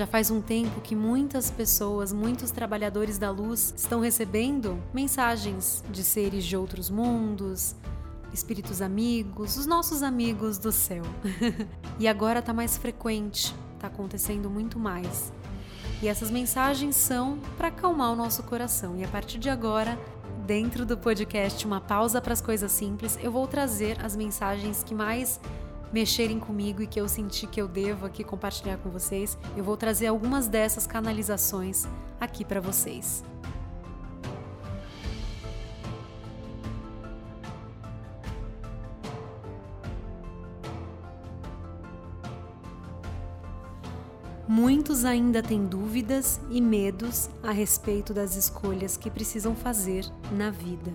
Já faz um tempo que muitas pessoas, muitos trabalhadores da luz estão recebendo mensagens de seres de outros mundos, espíritos amigos, os nossos amigos do céu. e agora está mais frequente, está acontecendo muito mais. E essas mensagens são para acalmar o nosso coração. E a partir de agora, dentro do podcast Uma Pausa para as Coisas Simples, eu vou trazer as mensagens que mais mexerem comigo e que eu senti que eu devo aqui compartilhar com vocês. Eu vou trazer algumas dessas canalizações aqui para vocês. Muitos ainda têm dúvidas e medos a respeito das escolhas que precisam fazer na vida.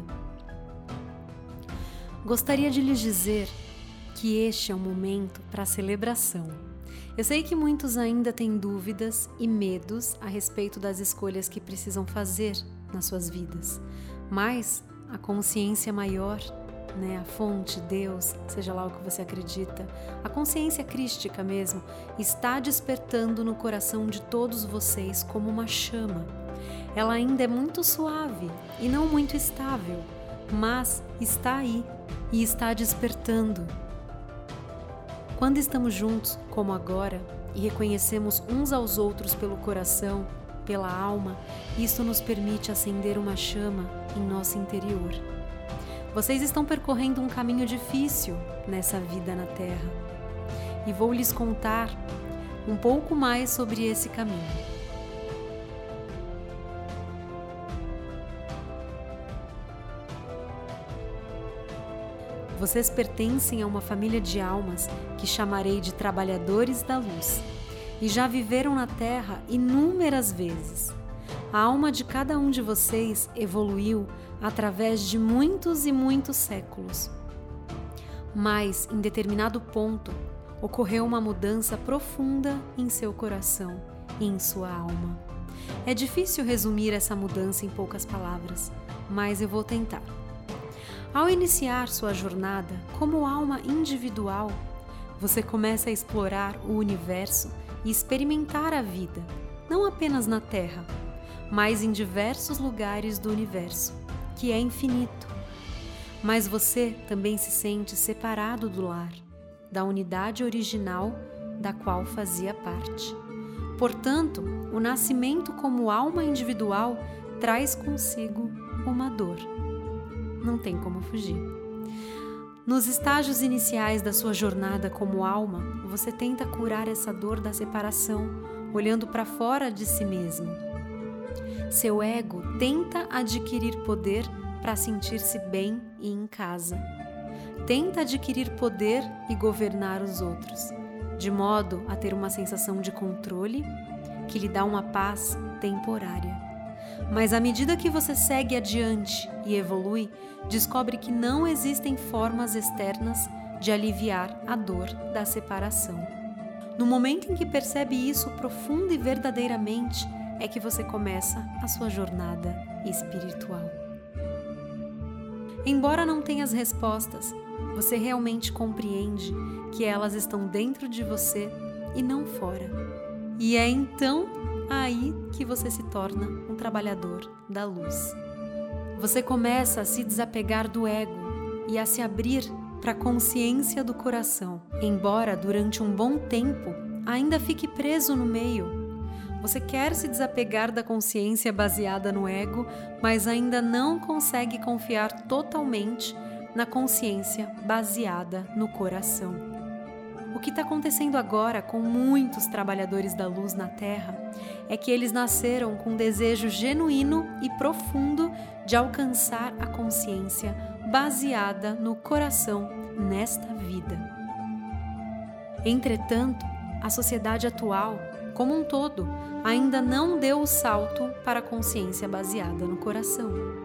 Gostaria de lhes dizer que este é o momento para celebração. Eu sei que muitos ainda têm dúvidas e medos a respeito das escolhas que precisam fazer nas suas vidas, mas a consciência maior né, a fonte, Deus, seja lá o que você acredita, a consciência crística mesmo, está despertando no coração de todos vocês como uma chama. Ela ainda é muito suave e não muito estável, mas está aí e está despertando. Quando estamos juntos, como agora, e reconhecemos uns aos outros pelo coração, pela alma, isso nos permite acender uma chama em nosso interior. Vocês estão percorrendo um caminho difícil nessa vida na Terra e vou lhes contar um pouco mais sobre esse caminho. Vocês pertencem a uma família de almas que chamarei de trabalhadores da luz e já viveram na Terra inúmeras vezes. A alma de cada um de vocês evoluiu através de muitos e muitos séculos. Mas, em determinado ponto, ocorreu uma mudança profunda em seu coração e em sua alma. É difícil resumir essa mudança em poucas palavras, mas eu vou tentar. Ao iniciar sua jornada como alma individual, você começa a explorar o universo e experimentar a vida, não apenas na Terra, mas em diversos lugares do universo, que é infinito. Mas você também se sente separado do lar, da unidade original da qual fazia parte. Portanto, o nascimento como alma individual traz consigo uma dor. Não tem como fugir. Nos estágios iniciais da sua jornada como alma, você tenta curar essa dor da separação, olhando para fora de si mesmo seu ego tenta adquirir poder para sentir-se bem e em casa. Tenta adquirir poder e governar os outros, de modo a ter uma sensação de controle que lhe dá uma paz temporária. Mas à medida que você segue adiante e evolui, descobre que não existem formas externas de aliviar a dor da separação. No momento em que percebe isso profunda e verdadeiramente, é que você começa a sua jornada espiritual. Embora não tenha as respostas, você realmente compreende que elas estão dentro de você e não fora. E é então aí que você se torna um trabalhador da luz. Você começa a se desapegar do ego e a se abrir para a consciência do coração, embora durante um bom tempo ainda fique preso no meio você quer se desapegar da consciência baseada no ego, mas ainda não consegue confiar totalmente na consciência baseada no coração. O que está acontecendo agora com muitos trabalhadores da luz na Terra é que eles nasceram com um desejo genuíno e profundo de alcançar a consciência baseada no coração nesta vida. Entretanto, a sociedade atual, como um todo, ainda não deu o salto para a consciência baseada no coração.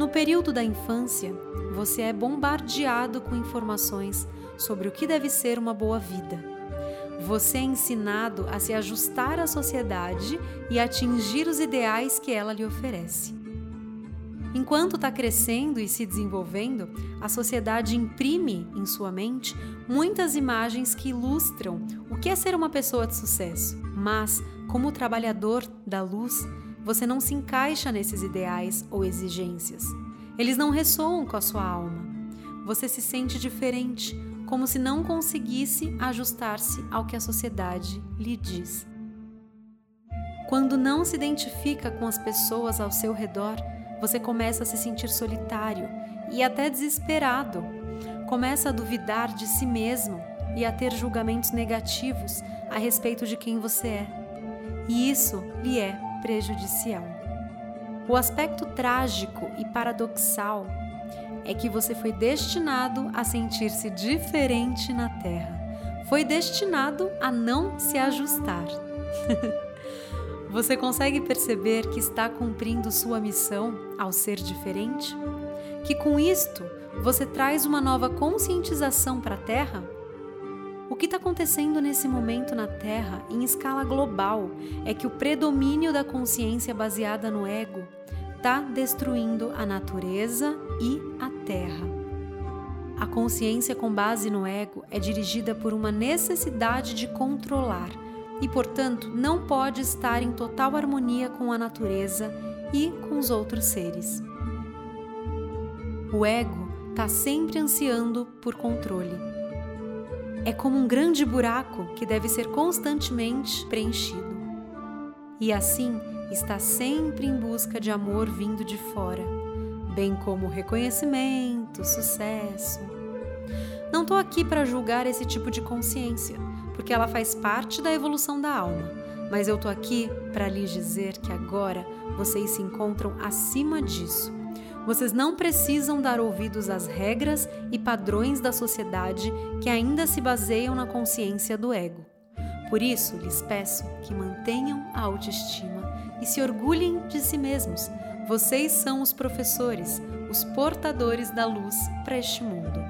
No período da infância, você é bombardeado com informações sobre o que deve ser uma boa vida. Você é ensinado a se ajustar à sociedade e atingir os ideais que ela lhe oferece. Enquanto está crescendo e se desenvolvendo, a sociedade imprime em sua mente muitas imagens que ilustram o que é ser uma pessoa de sucesso. Mas, como trabalhador da luz, você não se encaixa nesses ideais ou exigências. Eles não ressoam com a sua alma. Você se sente diferente, como se não conseguisse ajustar-se ao que a sociedade lhe diz. Quando não se identifica com as pessoas ao seu redor, você começa a se sentir solitário e até desesperado. Começa a duvidar de si mesmo e a ter julgamentos negativos a respeito de quem você é. E isso lhe é prejudicial. O aspecto trágico e paradoxal é que você foi destinado a sentir-se diferente na Terra. Foi destinado a não se ajustar. Você consegue perceber que está cumprindo sua missão ao ser diferente? Que com isto você traz uma nova conscientização para a Terra? O que está acontecendo nesse momento na Terra, em escala global, é que o predomínio da consciência baseada no ego está destruindo a natureza e a Terra. A consciência com base no ego é dirigida por uma necessidade de controlar e, portanto, não pode estar em total harmonia com a natureza e com os outros seres. O ego está sempre ansiando por controle. É como um grande buraco que deve ser constantemente preenchido. E assim está sempre em busca de amor vindo de fora, bem como reconhecimento, sucesso. Não estou aqui para julgar esse tipo de consciência porque ela faz parte da evolução da alma. Mas eu tô aqui para lhes dizer que agora vocês se encontram acima disso. Vocês não precisam dar ouvidos às regras e padrões da sociedade que ainda se baseiam na consciência do ego. Por isso, lhes peço que mantenham a autoestima e se orgulhem de si mesmos. Vocês são os professores, os portadores da luz para este mundo.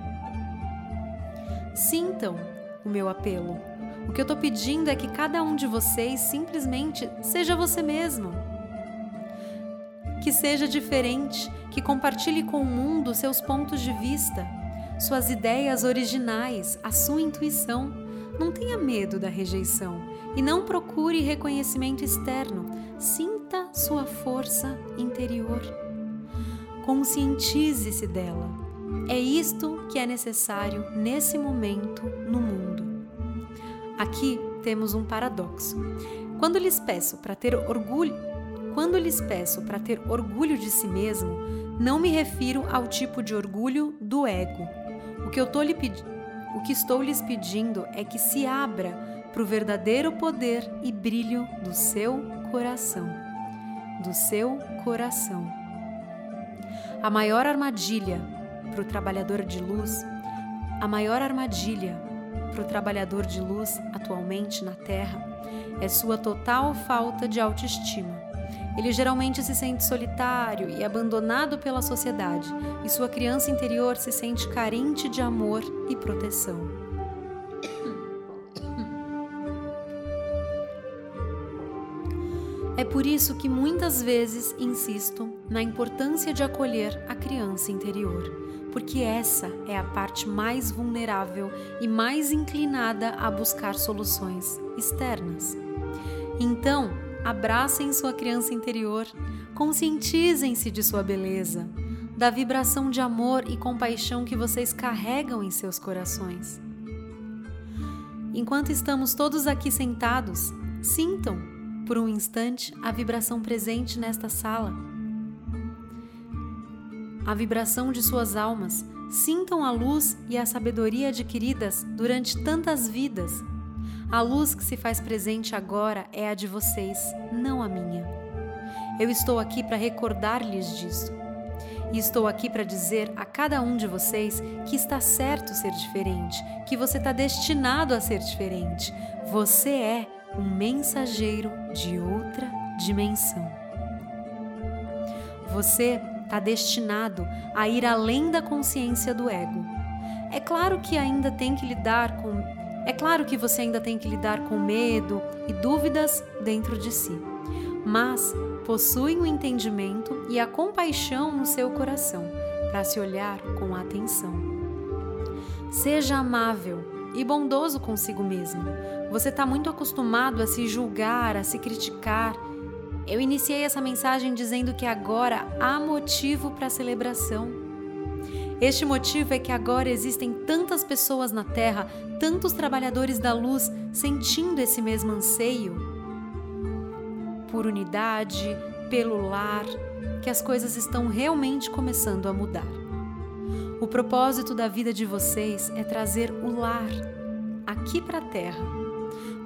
Sintam o meu apelo o que eu estou pedindo é que cada um de vocês simplesmente seja você mesmo. Que seja diferente, que compartilhe com o mundo seus pontos de vista, suas ideias originais, a sua intuição. Não tenha medo da rejeição e não procure reconhecimento externo. Sinta sua força interior. Conscientize-se dela. É isto que é necessário nesse momento no mundo. Aqui temos um paradoxo. Quando lhes peço para ter orgulho, quando lhes peço para ter orgulho de si mesmo, não me refiro ao tipo de orgulho do ego. O que lhe o que estou lhes pedindo é que se abra para o verdadeiro poder e brilho do seu coração. Do seu coração. A maior armadilha para o trabalhador de luz, a maior armadilha para o trabalhador de luz atualmente na Terra é sua total falta de autoestima. Ele geralmente se sente solitário e abandonado pela sociedade, e sua criança interior se sente carente de amor e proteção. É por isso que muitas vezes insisto na importância de acolher a criança interior porque essa é a parte mais vulnerável e mais inclinada a buscar soluções externas. Então, abracem sua criança interior, conscientizem-se de sua beleza, da vibração de amor e compaixão que vocês carregam em seus corações. Enquanto estamos todos aqui sentados, sintam por um instante a vibração presente nesta sala a vibração de suas almas, sintam a luz e a sabedoria adquiridas durante tantas vidas. A luz que se faz presente agora é a de vocês, não a minha. Eu estou aqui para recordar-lhes disso. E estou aqui para dizer a cada um de vocês que está certo ser diferente, que você está destinado a ser diferente. Você é um mensageiro de outra dimensão. Você está destinado a ir além da consciência do ego. É claro que ainda tem que lidar com é claro que você ainda tem que lidar com medo e dúvidas dentro de si. Mas possuem o entendimento e a compaixão no seu coração para se olhar com atenção. Seja amável e bondoso consigo mesmo. Você está muito acostumado a se julgar, a se criticar. Eu iniciei essa mensagem dizendo que agora há motivo para celebração. Este motivo é que agora existem tantas pessoas na Terra, tantos trabalhadores da luz sentindo esse mesmo anseio por unidade, pelo lar, que as coisas estão realmente começando a mudar. O propósito da vida de vocês é trazer o lar aqui para a Terra.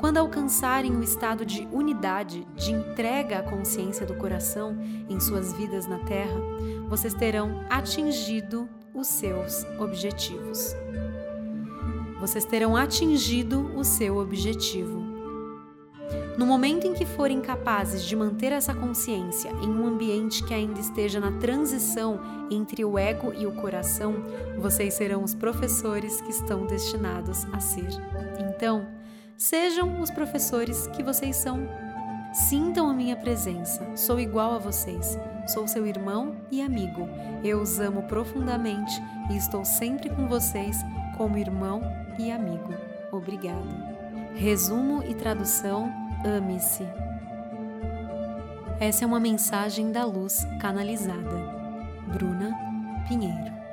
Quando alcançarem o estado de unidade, de entrega à consciência do coração em suas vidas na Terra, vocês terão atingido os seus objetivos. Vocês terão atingido o seu objetivo. No momento em que forem capazes de manter essa consciência em um ambiente que ainda esteja na transição entre o ego e o coração, vocês serão os professores que estão destinados a ser. Então, sejam os professores que vocês são. Sintam a minha presença, sou igual a vocês. Sou seu irmão e amigo. Eu os amo profundamente e estou sempre com vocês como irmão e amigo. Obrigado. Resumo e tradução: ame-se. Essa é uma mensagem da luz canalizada. Bruna Pinheiro.